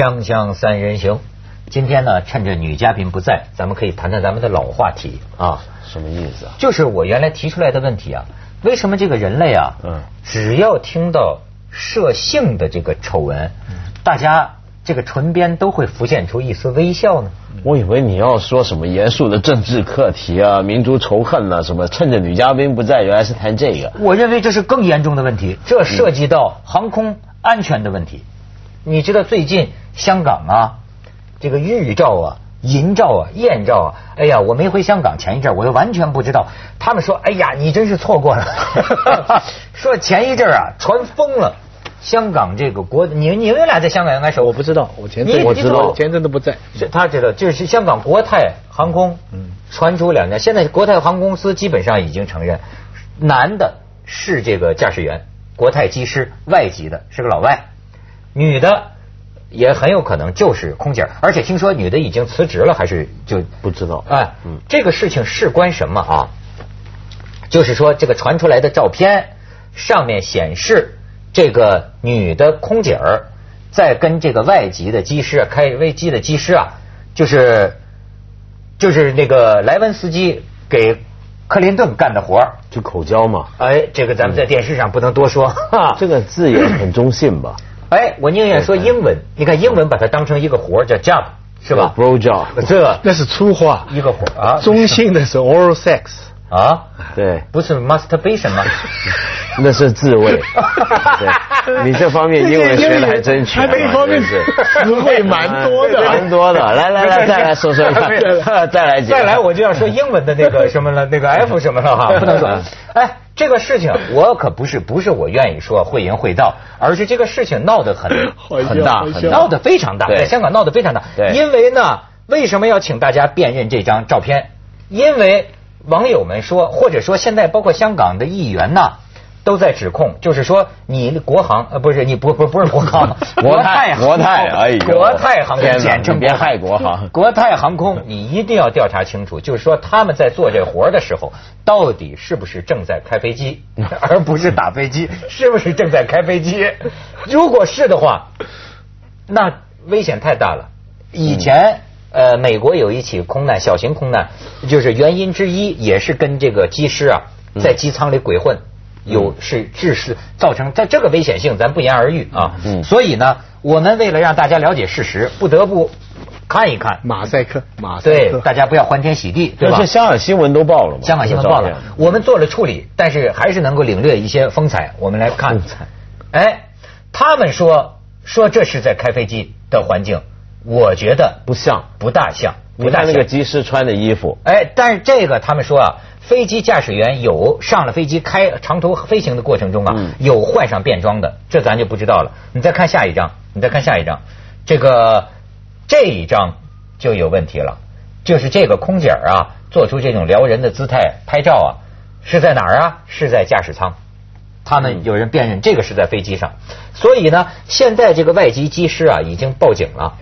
锵锵三人行，今天呢，趁着女嘉宾不在，咱们可以谈谈咱们的老话题啊。什么意思啊？就是我原来提出来的问题啊，为什么这个人类啊，嗯只要听到涉性的这个丑闻，大家这个唇边都会浮现出一丝微笑呢？我以为你要说什么严肃的政治课题啊、民族仇恨啊，什么趁着女嘉宾不在，原来是谈这个。我认为这是更严重的问题，这涉及到航空安全的问题。你知道最近香港啊，这个玉照啊、银照啊、艳照啊，哎呀，我没回香港前一阵儿，我又完全不知道。他们说，哎呀，你真是错过了。说前一阵儿啊，传疯了，香港这个国，你你们俩在香港应该是，我不知道，我前你阵我知道前阵都不在。是他知道，就是香港国泰航空，嗯传出两家，现在国泰航空公司基本上已经承认，男的是这个驾驶员，国泰机师，外籍的是个老外，女的也很有可能就是空姐，而且听说女的已经辞职了，还是就不知道哎，嗯这个事情事关什么啊？就是说，这个传出来的照片上面显示，这个女的空姐儿在跟这个外籍的机师啊，开飞机的机师啊，就是就是那个莱文斯基给克林顿干的活儿。就口交嘛，哎，这个咱们在电视上不能多说。哈这个字也很中性吧？哎，我宁愿说英文。你看英文把它当成一个活儿叫 job，是吧？？Bro job，这那是粗话，一个活儿啊，中性的是 oral sex。啊，对，不是 masturbation 吗？那是自慰。对，你这方面英文学的还真全这一方面真是词汇蛮多的 蛮多的。来来来，再来说说看，再来再来我就要说英文的那个什么了，那个 F 什么了哈，不能说。哎，这个事情我可不是不是我愿意说会淫会道，而是这个事情闹得很很大，很闹得非常大，在香港闹得非常大。因为呢，为什么要请大家辨认这张照片？因为网友们说，或者说现在包括香港的议员呐。都在指控，就是说你国航呃不是你不不不是国航，国泰航空国泰哎呦国泰航空简称别害国航国泰航空，你一定要调查清楚，就是说他们在做这活儿的时候，到底是不是正在开飞机，而不是打飞机，是不是正在开飞机？如果是的话，那危险太大了。以前。呃，美国有一起空难，小型空难，就是原因之一也是跟这个机师啊在机舱里鬼混，有是致死，造成在这个危险性咱不言而喻啊。嗯所以呢，我们为了让大家了解事实，不得不看一看。马赛克，马赛克对，大家不要欢天喜地，对吧这？香港新闻都报了嘛？香港新闻报了我们做了处理，但是还是能够领略一些风采。我们来看风采，哎，他们说说这是在开飞机的环境，我觉得不像。不大像，你不大像。看那个机师穿的衣服，哎，但是这个他们说啊，飞机驾驶员有上了飞机开长途飞行的过程中啊，嗯有换上便装的，这咱就不知道了。你再看下一张，你再看下一张，这个这一张就有问题了，就是这个空姐儿啊，做出这种撩人的姿态拍照啊，是在哪儿啊？是在驾驶舱。他们有人辨认这个是在飞机上，所以呢，现在这个外籍机师啊已经报警了。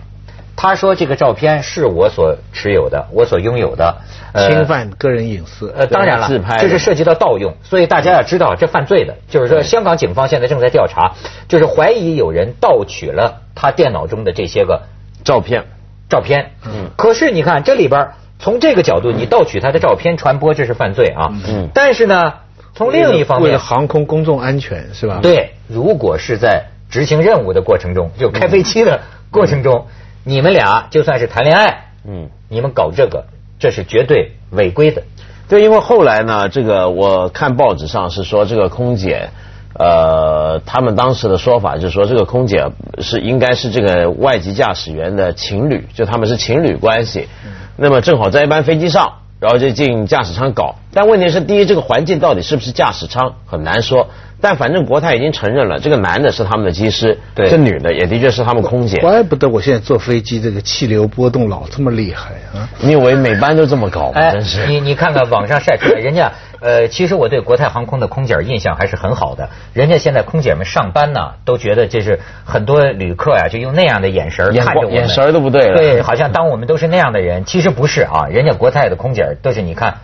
他说这个照片是我所持有的，我所拥有的，呃侵犯个人隐私。呃，当然了，自拍这是涉及到盗用，所以大家要知道这犯罪的，就是说香港警方现在正在调查，就是怀疑有人盗取了他电脑中的这些个照片，照片。嗯可是你看这里边儿，从这个角度，你盗取他的照片传播，这是犯罪啊。嗯但是呢，从另一方面为了，航空公众安全是吧？，对，如果是在执行任务的过程中，就开飞机的过程中，你们俩就算是谈恋爱，嗯。你们搞这个，这是绝对违规的。对，因为后来呢，这个我看报纸上是说这个空姐，呃，他们当时的说法就是说这个空姐是应该是这个外籍驾驶员的情侣，就他们是情侣关系。那么正好在一班飞机上，然后就进驾驶舱搞。但问题是，第一，这个环境到底是不是驾驶舱很难说。但反正国泰已经承认了，这个男的是他们的机师，对这女的也的确是他们空姐。怪不得我现在坐飞机这个气流波动老这么厉害啊！你以为每班都这么搞吗？哎真是。，你你看看网上晒出来，人家呃，其实我对国泰航空的空姐印象还是很好的。人家现在空姐们上班呢，都觉得这是很多旅客呀、就用那样的眼神儿看着我们，眼神儿都不对了对，好像当我们都是那样的人，其实不是啊。人家国泰的空姐都是你看。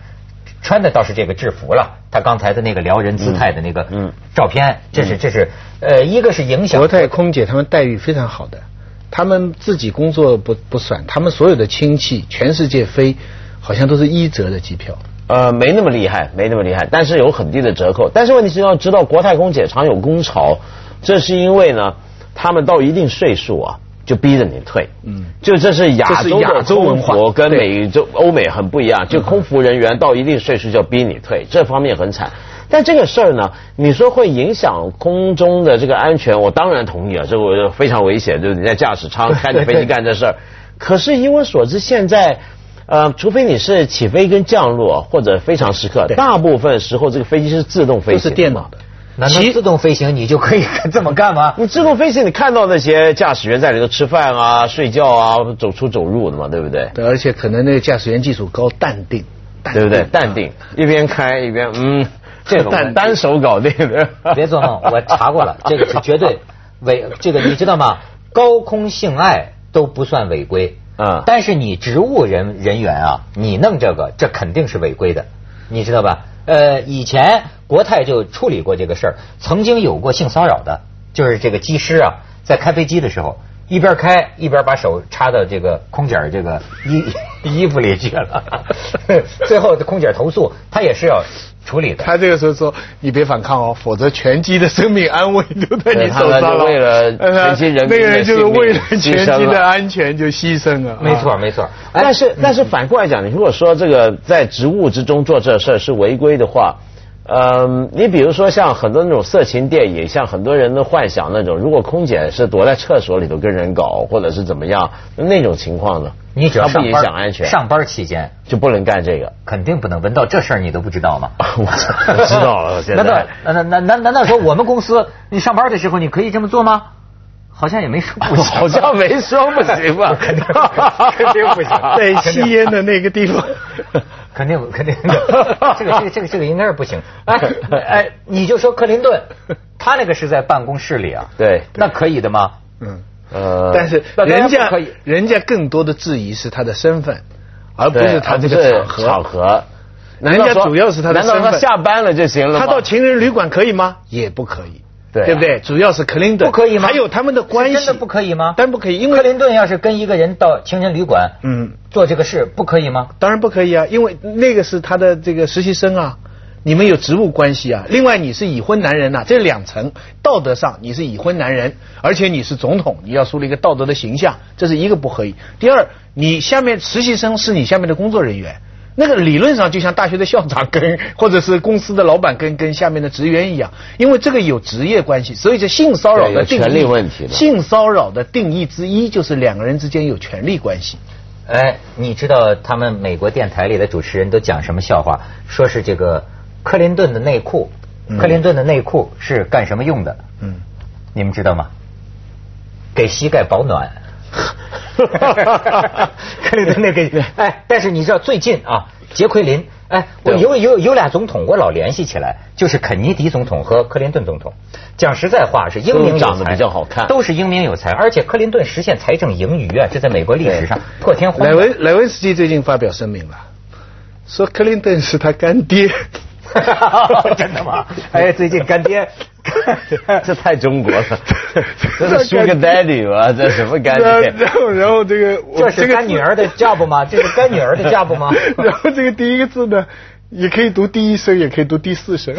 穿的倒是这个制服了，他刚才的那个撩人姿态的那个嗯嗯照片，这是这是呃，一个是影响国泰空姐他们待遇非常好的，他们自己工作不不算，他们所有的亲戚全世界飞，好像都是一折的机票。呃，没那么厉害，没那么厉害，但是有很低的折扣。但是问题是要知道，国泰空姐常有工潮，这是因为呢，他们到一定岁数啊，就逼着你退。嗯，就这是亚洲的中国跟美洲、欧美很不一样，就空服人员到一定岁数就逼你退，这方面很惨。但这个事儿呢，你说会影响空中的这个安全，我当然同意啊，这我非常危险，就是你在驾驶舱 开着飞机干这事儿。可是以我所知，现在。呃，除非你是起飞跟降落或者非常时刻，大部分时候这个飞机是自动飞行，都是电脑的。难道自动飞行你就可以 这么干吗？你自动飞行，你看到那些驾驶员在里头吃饭啊、睡觉啊、走出走入的嘛，对不对？对，而且可能那个驾驶员技术高，淡定，对不对？淡定，一边开一边嗯，这单单手搞定的。别做梦，我查过了，这个是绝对违。这个你知道吗？高空性爱都不算违规。嗯！但是你植物人人员啊，你弄这个，这肯定是违规的，你知道吧？呃，以前国泰就处理过这个事儿，曾经有过性骚扰的，就是这个机师啊，在开飞机的时候，一边开一边把手插到这个空姐这个衣 衣服里去了，最后空姐投诉，他也是要。处理的，他这个时候说：“你别反抗哦，否则全机的生命安危都在你手上了。”为了全机人那个人就是为了全机的安全就牺牲了。没错，没错。但是，但是反过来讲，你如果说这个在职务之中做这事儿是违规的话，嗯，你比如说像很多那种色情电影，像很多人的幻想那种，如果空姐是躲在厕所里头跟人搞，或者是怎么样，那种情况呢？你只要不影响安全，上班期间就不能干这个，肯定不能。闻到这事儿你都不知道吗？我知道了，现在。难道难难难难道说我们公司你上班的时候你可以这么做吗？好像也没说不行，好像没说不行吧？肯定肯定不行，在吸烟的那个地方，肯定肯定。这个这个这个这个应该是不行。哎 哎，你就说克林顿，他那个是在办公室里啊？对，那可以的吗？嗯。呃，但是人家可以人家更多的质疑是他的身份，而不是他这个场合。场合，人家主要是他的身份。难道他下班了就行了他到情人旅馆可以吗？也不可以，对不对？主要是克林顿不可以吗？还有他们的关系真的不可以吗？当然不可以，因为克林顿要是跟一个人到情人旅馆，嗯，做这个事不可以吗？当然不可以啊，因为那个是他的这个实习生啊。你们有职务关系啊？另外，你是已婚男人呐，这两层道德上你是已婚男人，而且你是总统，你要树立一个道德的形象，这是一个不可以。第二，你下面实习生是你下面的工作人员，那个理论上就像大学的校长跟或者是公司的老板跟跟下面的职员一样，因为这个有职业关系，所以这性骚扰的定义问题，性骚扰的定义之一就是两个人之间有权利关系。哎，你知道他们美国电台里的主持人都讲什么笑话？说是这个。克林顿的内裤，克林顿的内裤是干什么用的？嗯，你们知道吗？给膝盖保暖。克林顿那个，哎，但是你知道最近啊，杰奎琳，哎，我有有有俩总统，我老联系起来，就是肯尼迪总统和克林顿总统。讲实在话，是英明长得比较好看，都是英明有才，而且克林顿实现财政盈余啊，这在美国历史上破天荒。莱文莱文斯基最近发表声明了，说克林顿是他干爹。真的吗？哎，最近干爹，这太中国了，这是 Sugar Daddy 吗？这什么概念？然后，然后这个，这是干女儿的 job 吗？这是干女儿的 job 吗？然后这个第一个字呢，也可以读第一声，也可以读第四声。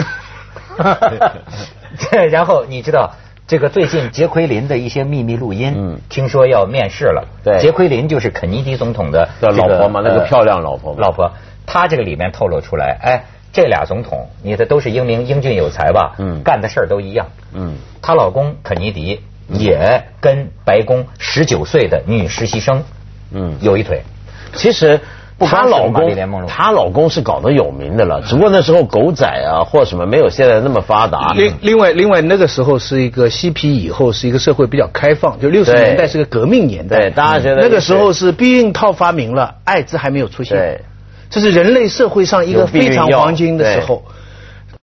然后你知道这个最近杰奎琳的一些秘密录音，嗯，听说要面试了。对，杰奎琳就是肯尼迪总统的老婆嘛，那个漂亮老婆。老婆，她这个里面透露出来，哎。这俩总统，你的都是英明、英俊有才吧？嗯，干的事儿都一样。嗯，她老公肯尼迪也跟白宫十九岁的女实习生，嗯，有一腿。其实她老公，她老公是搞得有名的了，只不过那时候狗仔啊或什么没有现在那么发达。另另外另外那个时候是一个嬉皮以后是一个社会比较开放，就六十年代是个革命年代。对，大家觉得那个时候是避孕套发明了，艾滋还没有出现。对。这是人类社会上一个非常黄金的时候。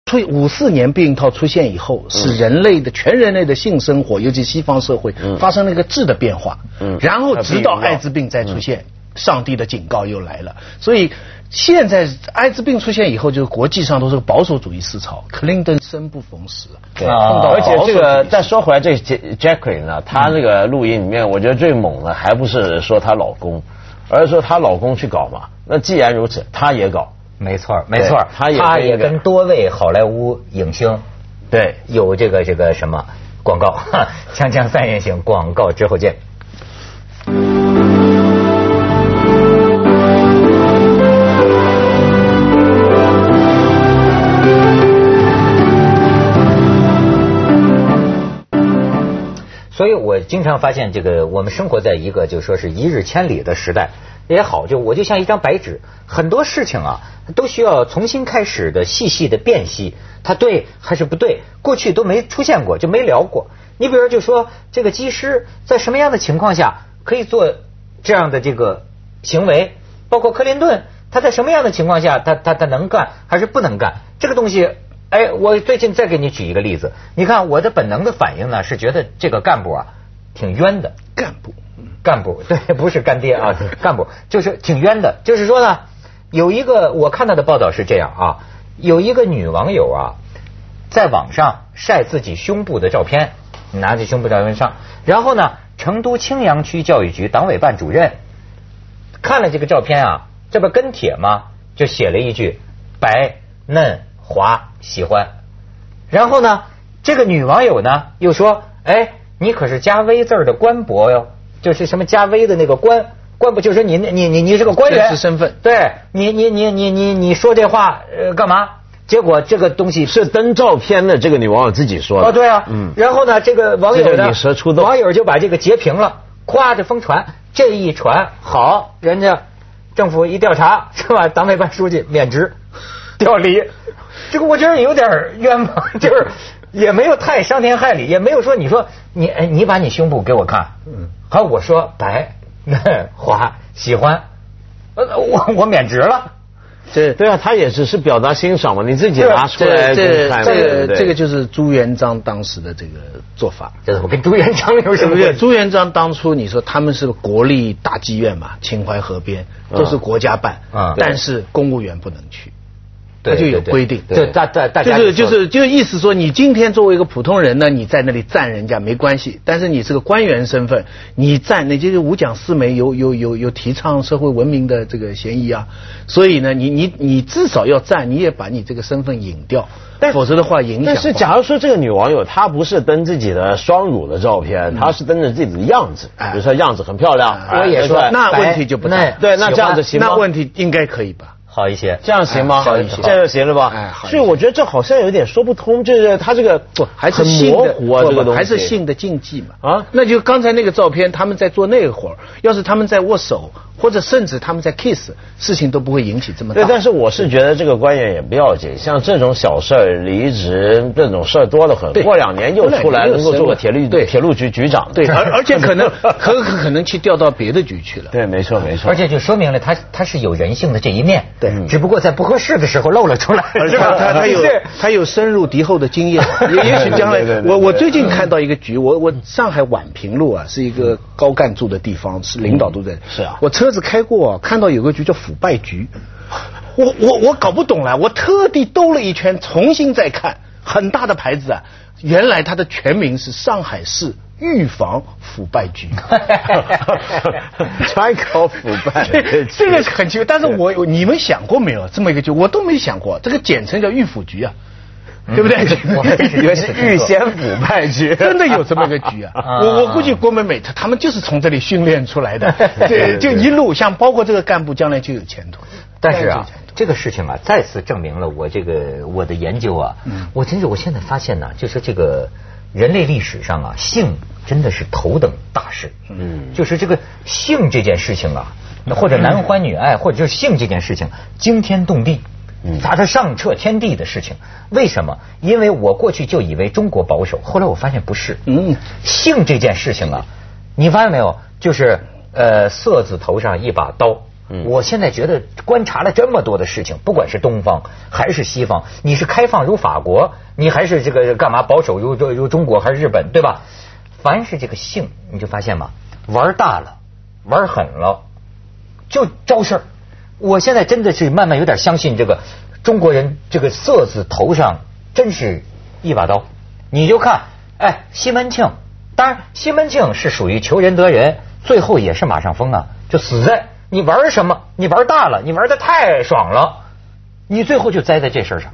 出五四年避孕套出现以后，使人类的全人类的性生活，尤其西方社会发生了一个质的变化。嗯。然后直到艾滋病再出现，上帝的警告又来了。所以现在艾滋病出现以后，就是国际上都是保守主义思潮。克林顿生不逢时，对，啊而且这个再说回来，这 Jacqueline 呢，她那个录音里面，我觉得最猛的还不是说她老公，而是说她老公去搞嘛。那既然如此，她也搞，没错，没错，她也她也跟多位好莱坞影星对。有这个这个什么广告，锵锵三人行广告之后见。所以我经常发现，这个我们生活在一个就说是一日千里的时代也好，就我就像一张白纸，很多事情啊都需要重新开始的细细的辨析，它对还是不对，过去都没出现过，就没聊过。你比如就说这个机师在什么样的情况下可以做这样的这个行为，包括克林顿他在什么样的情况下他他他能干还是不能干，这个东西。哎，我最近再给你举一个例子，你看我的本能的反应呢是觉得这个干部啊挺冤的，干部。干部对，不是干爹啊，干部就是挺冤的。就是说呢，有一个我看到的报道是这样啊，有一个女网友啊，在网上晒自己胸部的照片，拿着胸部照片上，然后呢，成都青羊区教育局党委办主任看了这个照片啊，这不跟帖吗？就写了一句白嫩滑喜欢。然后呢，这个女网友呢又说，哎，你可是加 V 字的官博哟，就是什么加 V 的那个官官不，就是你你你你是个官员，真实身份对你你你你你你说这话呃干嘛？结果这个东西是登照片的这个女网友自己说的。哦，对啊，嗯。然后呢，这个网友呢网友就把这个截屏了，夸着疯传，这一传好，人家政府一调查是吧？党委办书记免职调离，这个我觉得有点冤枉，就是也没有太伤天害理，也没有说你说你哎你把你胸部给我看，嗯，好我说白嫩 滑喜欢，呃我我免职了。这对啊，他也只是表达欣赏嘛，你自己对啊拿出来这个这个就是朱元璋当时的这个做法。这我跟朱元璋有什？么关系？朱元璋当初你说他们是国立大妓院嘛，秦淮河边都是国家办，嗯但是公务员不能去，对他就有规定。对大大大家就是就是就是意思说，你今天作为一个普通人呢，你在那里赞人家没关系，但是你是个官员身份，你赞那就是五讲四美，有有有有提倡社会文明的这个嫌疑啊。所以呢，你你你至少要赞，你也把你这个身份隐掉，否则的话影响但。是假如说这个女网友她不是登自己的双乳的照片，她是登着自己的样子，哎比如说样子很漂亮，我哎也说那问题就不大那对，那这样子行吗？那问题应该可以吧？好一些。这样行吗？哎好一些这样就行了吧？哎好所以我觉得这好像有点说不通，就是他这个不还是性的模糊啊，这个东西还是性的禁忌嘛？啊那就刚才那个照片，他们在做那会儿，要是他们在握手，或者甚至他们在 kiss，事情都不会引起这么大。对，但是我是觉得这个官员也不要紧，像这种小事儿离职这种事儿多得很，对过两年又出来能够做个铁路对铁路局局长，对，而而且可能 很可可能去调到别的局去了。对，没错没错，而且就说明了他他是有人性的这一面，对只不过在不合适的时候露了出来，而且是吧？他他有他有深入敌后的经验，也也许将来 对对对我我最近看到一个局，我我上海宛平路啊是一个高干住的地方，是领导都在。是啊我车子开过啊，看到有个局叫腐败局，我我我搞不懂了，我特地兜了一圈，重新再看，很大的牌子啊，原来它的全名是上海市预防腐败局。专搞腐败，这这个是很奇怪，但是我你们想过没有这么一个局？我都没想过，这个简称叫预腐局啊，对不对？我还真是以为是预先腐败局，真的有这么个局啊！啊我我估计郭美美她他们就是从这里训练出来的，对，就一路像包括这个干部将来就有前途。但是啊这个事情啊，再次证明了我这个我的研究啊，嗯我真是我现在发现呢，就是这个人类历史上啊，性真的是头等大事。嗯就是这个性这件事情啊，那或者男欢女爱，或者就是性这件事情，惊天动地。嗯它是上彻天地的事情，为什么？因为我过去就以为中国保守，后来我发现不是。嗯性这件事情啊，你发现没有？就是呃，色字头上一把刀。嗯我现在觉得观察了这么多的事情，不管是东方还是西方，你是开放如法国，你还是这个干嘛保守如如中国还是日本，对吧？凡是这个性，你就发现嘛，玩大了，玩狠了，就招事儿。我现在真的是慢慢有点相信这个中国人这个色字头上真是一把刀。你就看，哎，西门庆，当然西门庆是属于求仁得仁，最后也是马上疯啊，就死在你玩什么？你玩大了，你玩的太爽了，你最后就栽在这事儿上。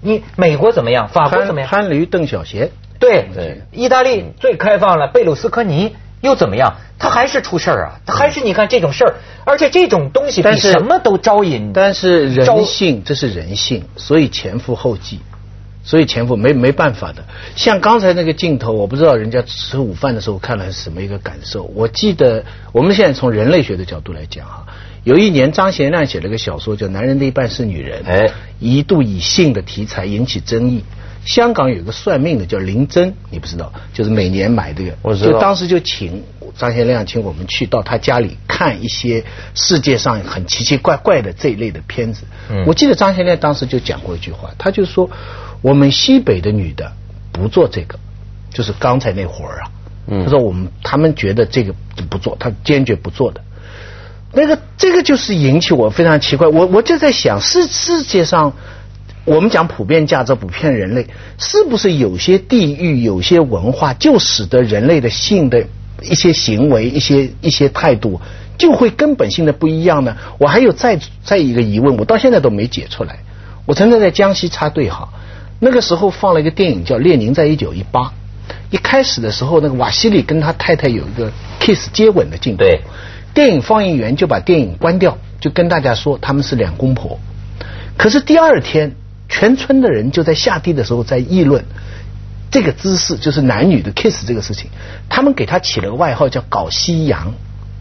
你美国怎么样？法国怎么样？潘驴邓小闲。对对，意大利最开放了，贝鲁斯科尼又怎么样？他还是出事儿啊！他还是你看这种事儿，而且这种东西比什么都招引。但是人性，这是人性，所以前赴后继，所以前赴没没办法的。像刚才那个镜头，我不知道人家吃午饭的时候看了是什么一个感受。我记得我们现在从人类学的角度来讲哈，有一年张贤亮写了个小说叫《男人的一半是女人》，哎，一度以性的题材引起争议。香港有个算命的叫林真，你不知道，就是每年买这个，就当时就请张贤亮请我们去到他家里看一些世界上很奇奇怪怪的这一类的片子。我记得张贤亮当时就讲过一句话，他就说我们西北的女的不做这个，就是刚才那活儿啊。他说我们他们觉得这个不做，他坚决不做的。那个这个就是引起我非常奇怪，我我就在想世世界上。我们讲普遍价值，普遍人类是不是有些地域、有些文化，就使得人类的性的一些行为、一些一些态度，就会根本性的不一样呢？我还有再再一个疑问，我到现在都没解出来。我曾经在江西插队哈，那个时候放了一个电影叫《列宁在一九一八》，一开始的时候，那个瓦西里跟他太太有一个 kiss 接吻的镜头，电影放映员就把电影关掉，就跟大家说他们是两公婆。可是第二天。全村的人就在下地的时候在议论这个姿势，就是男女的 kiss 这个事情。他们给他起了个外号叫“搞夕阳”，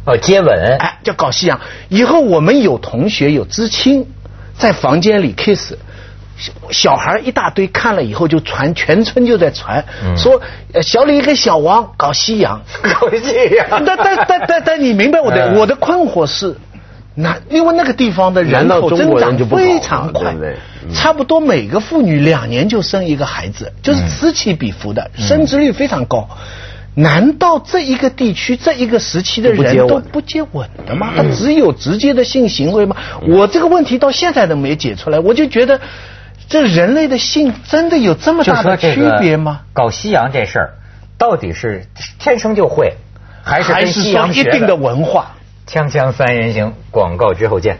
哦，接吻，哎，叫搞夕阳。以后我们有同学有知青在房间里 kiss，小孩一大堆看了以后就传，全村就在传，说小李跟小王搞夕阳，搞夕阳。但但但但但你明白我的我的困惑是。那因为那个地方的人口增长非常快，差不多每个妇女两年就生一个孩子，就是此起彼伏的，生殖率非常高。难道这一个地区这一个时期的人都不接吻的吗？他只有直接的性行为吗？我这个问题到现在都没解出来，我就觉得这人类的性真的有这么大的区别吗？搞西洋这事儿到底是天生就会，还是还是说一定的文化？锵锵三人行，广告之后见。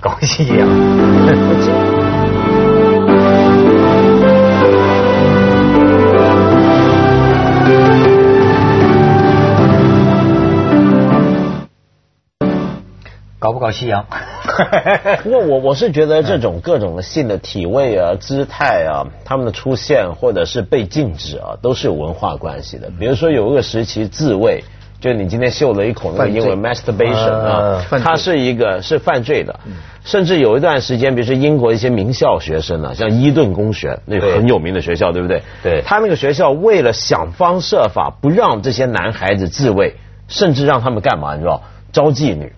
搞西洋。搞不搞西洋？不过我我是觉得这种各种的性的体位啊、姿态啊，他们的出现或者是被禁止啊，都是有文化关系的。比如说有一个时期自慰。就你今天秀了一口那个英文 masturbation 啊，它是一个是犯罪的，甚至有一段时间，比如说英国一些名校学生呢，像伊顿公学那个很有名的学校，对不对？对，他那个学校为了想方设法不让这些男孩子自慰，甚至让他们干嘛？你知道？招妓女，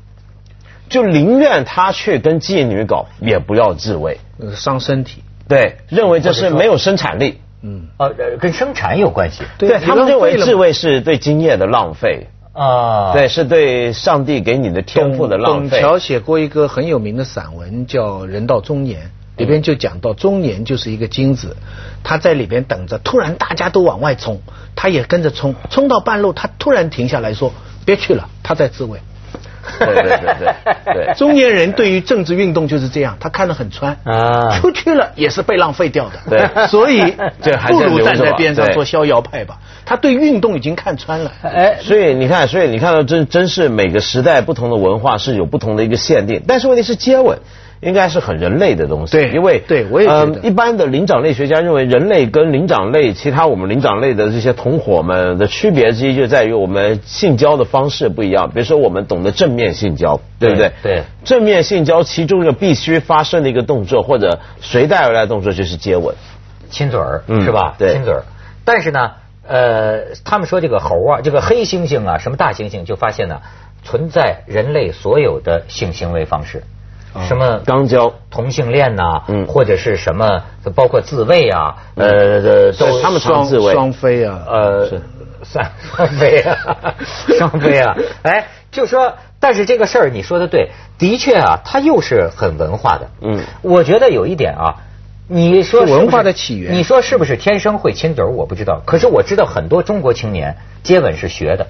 就宁愿他去跟妓女搞，也不要自慰，伤身体。对，认为这是没有生产力。嗯，呃，跟生产有关系。对他们认为自慰是对精液的浪费。啊，对，是对上帝给你的天赋的浪费。董桥写过一个很有名的散文，叫《人到中年》，里边就讲到中年就是一个精子，他在里边等着，突然大家都往外冲，他也跟着冲，冲到半路，他突然停下来说：“别去了，他在自慰。”对对对对对，中年人对于政治运动就是这样，他看得很穿啊，出去了也是被浪费掉的。对，所以 不如站在边上做逍遥派吧。他对运动已经看穿了。哎，所以你看，所以你看到真真是每个时代不同的文化是有不同的一个限定，但是问题是接吻。应该是很人类的东西，对，因为对我也觉得，一般的灵长类学家认为，人类跟灵长类其他我们灵长类的这些同伙们的区别之一，就在于我们性交的方式不一样。比如说，我们懂得正面性交，对不对？对，正面性交其中一个必须发生的一个动作，或者随带而来的动作就是接吻、亲嘴儿，是吧？对，亲嘴儿。但是呢，呃，他们说这个猴啊，这个黑猩猩啊，什么大猩猩，就发现呢，存在人类所有的性行为方式。什么肛交、同性恋呐，或者是什么，包括自慰啊，呃，都他们双双飞啊，呃，三 双飞啊，双飞啊，哎，就说。但是这个事儿你说的对，的确啊，它又是很文化的。嗯。我觉得有一点啊，你说文化的起源。你说是不是天生会亲嘴儿？我不知道，可是我知道很多中国青年接吻是学的，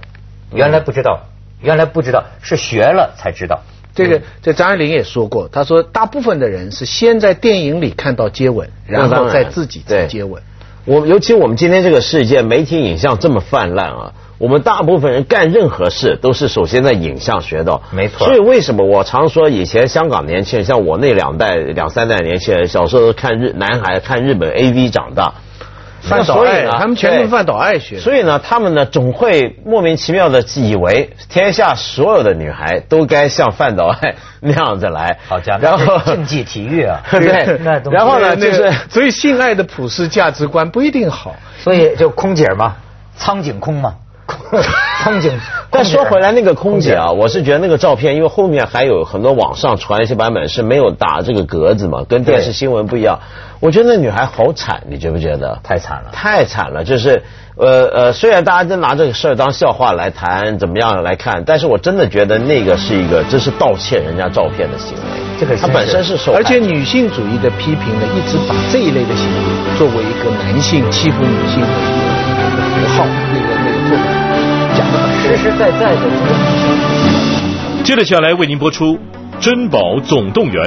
原来不知道，原来不知道是学了才知道。这个这张爱玲也说过，她说大部分的人是先在电影里看到接吻，然。后再自己再接吻。我尤其我们今天这个世界媒体影像这么泛滥啊，我们大部分人干任何事都是首先在影像学到，没错。所以为什么我常说以前香港年轻人，像我那两代两三代年轻人，小时候都看日男孩看日本 A V 长大，范岛爱，他们全对是范岛爱学。所以呢，他们呢总会莫名其妙的以为天下所有的女孩都该像范岛爱那样子来，好家伙，然后竞技体育啊，对然后呢就是所以性爱的普世价值观不一定好。所以就空姐嘛，苍井空嘛，苍井。但说回来，那个空姐啊，我是觉得那个照片，因为后面还有很多网上传一些版本是没有打这个格子嘛，跟电视新闻不一样。我觉得那女孩好惨，你觉不觉得？太惨了。太惨了，就是呃呃，虽然大家都拿这个事儿当笑话来谈，怎么样来看，但是我真的觉得那个是一个，这是盗窃人家照片的行为。这个他本身是受害而且女性主义的批评呢，一直把这一类的行为作为一个男性欺负女性的一个符号，那个那个实实在在的。接着下来为您播出《珍宝总动员》。